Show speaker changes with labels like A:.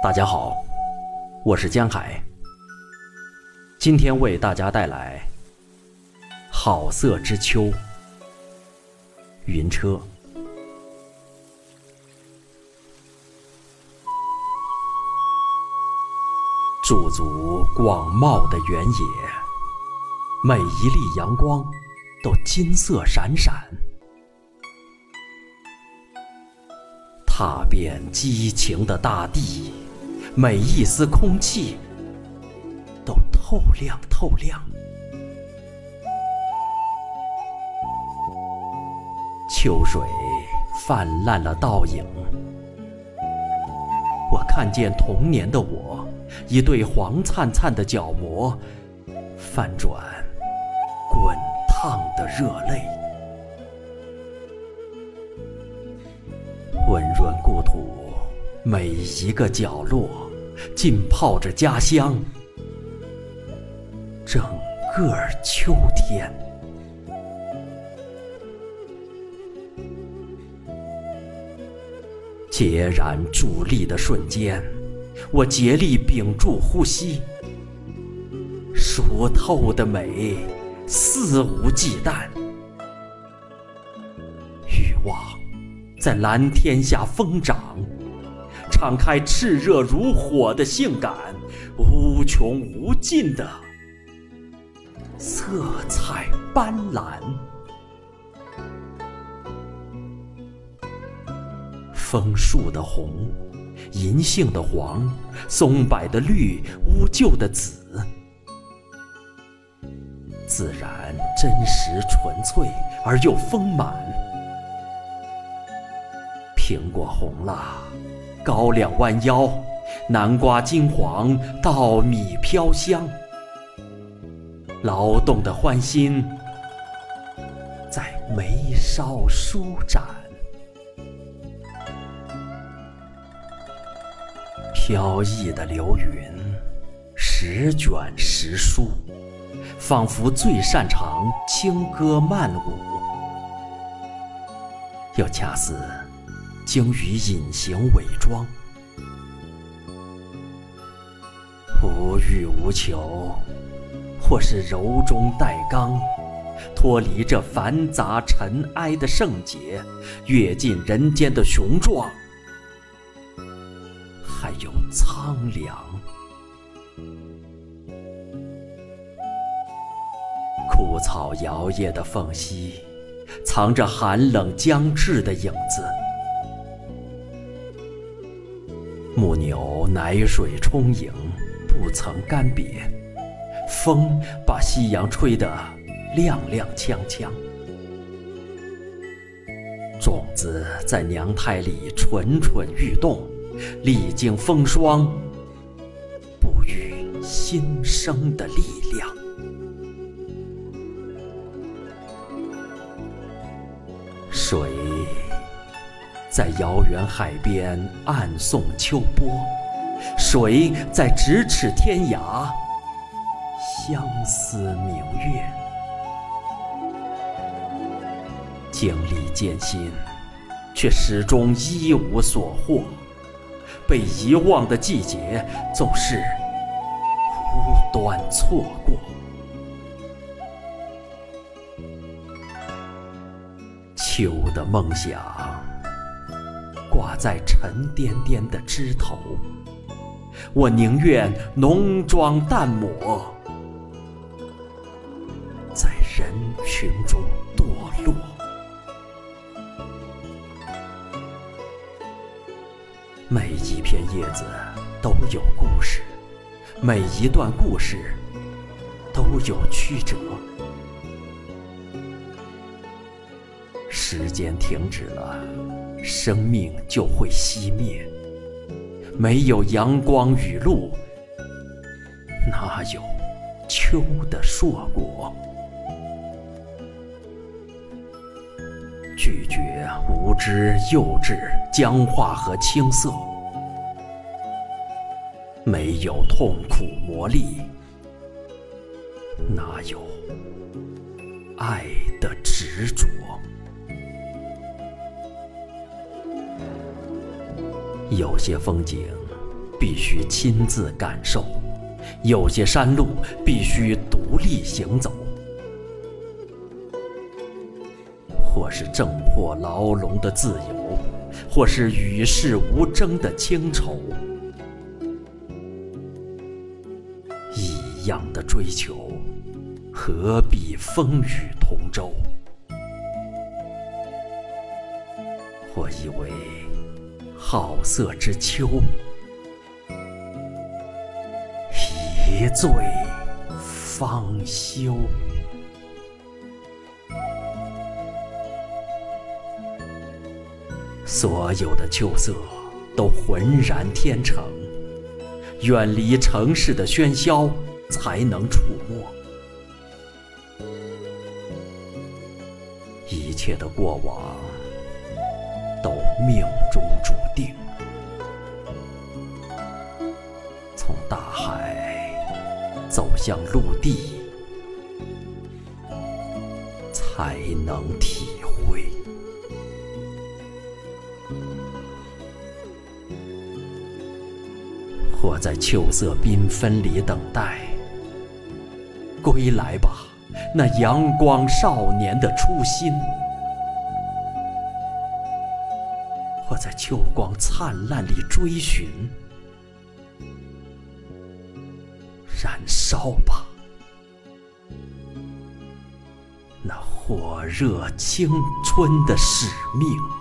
A: 大家好，我是江海。今天为大家带来《好色之秋》。云车，驻足广袤的原野，每一粒阳光都金色闪闪。踏遍激情的大地，每一丝空气都透亮透亮。秋水泛滥了倒影，我看见童年的我，一对黄灿灿的角膜，翻转滚烫的热泪。每一个角落浸泡着家乡。整个秋天，孑然伫立的瞬间，我竭力屏住呼吸。熟透的美，肆无忌惮，欲望。在蓝天下疯长，敞开炽热如火的性感，无穷无尽的色彩斑斓。枫树的红，银杏的黄，松柏的绿，乌桕的紫，自然真实纯粹而又丰满。苹果红了，高粱弯腰；南瓜金黄，稻米飘香。劳动的欢欣在眉梢舒展，飘逸的流云，时卷时舒，仿佛最擅长轻歌曼舞，又恰似。精于隐形伪装，无欲无求，或是柔中带刚，脱离这繁杂尘埃的圣洁，跃进人间的雄壮，还有苍凉。枯草摇曳的缝隙，藏着寒冷将至的影子。牧牛奶水充盈，不曾干瘪。风把夕阳吹得踉踉跄跄。种子在娘胎里蠢蠢欲动，历经风霜，哺育新生的力量。水。在遥远海边暗送秋波，水在咫尺天涯相思明月。经历艰辛，却始终一无所获。被遗忘的季节，总是无端错过。秋的梦想。挂在沉甸甸的枝头，我宁愿浓妆淡抹，在人群中堕落。每一片叶子都有故事，每一段故事都有曲折。时间停止了，生命就会熄灭。没有阳光雨露，哪有秋的硕果？拒绝无知、幼稚、僵化和青涩。没有痛苦磨砺，哪有爱的执着？有些风景必须亲自感受，有些山路必须独立行走。或是挣破牢笼的自由，或是与世无争的清愁，一样的追求，何必风雨同舟？我以为好色之秋，一醉方休。所有的秋色都浑然天成，远离城市的喧嚣，才能触摸。一切的过往都命中向陆地，才能体会。我在秋色缤纷里等待，归来吧，那阳光少年的初心；我在秋光灿烂里追寻，燃烧吧，那火热青春的使命。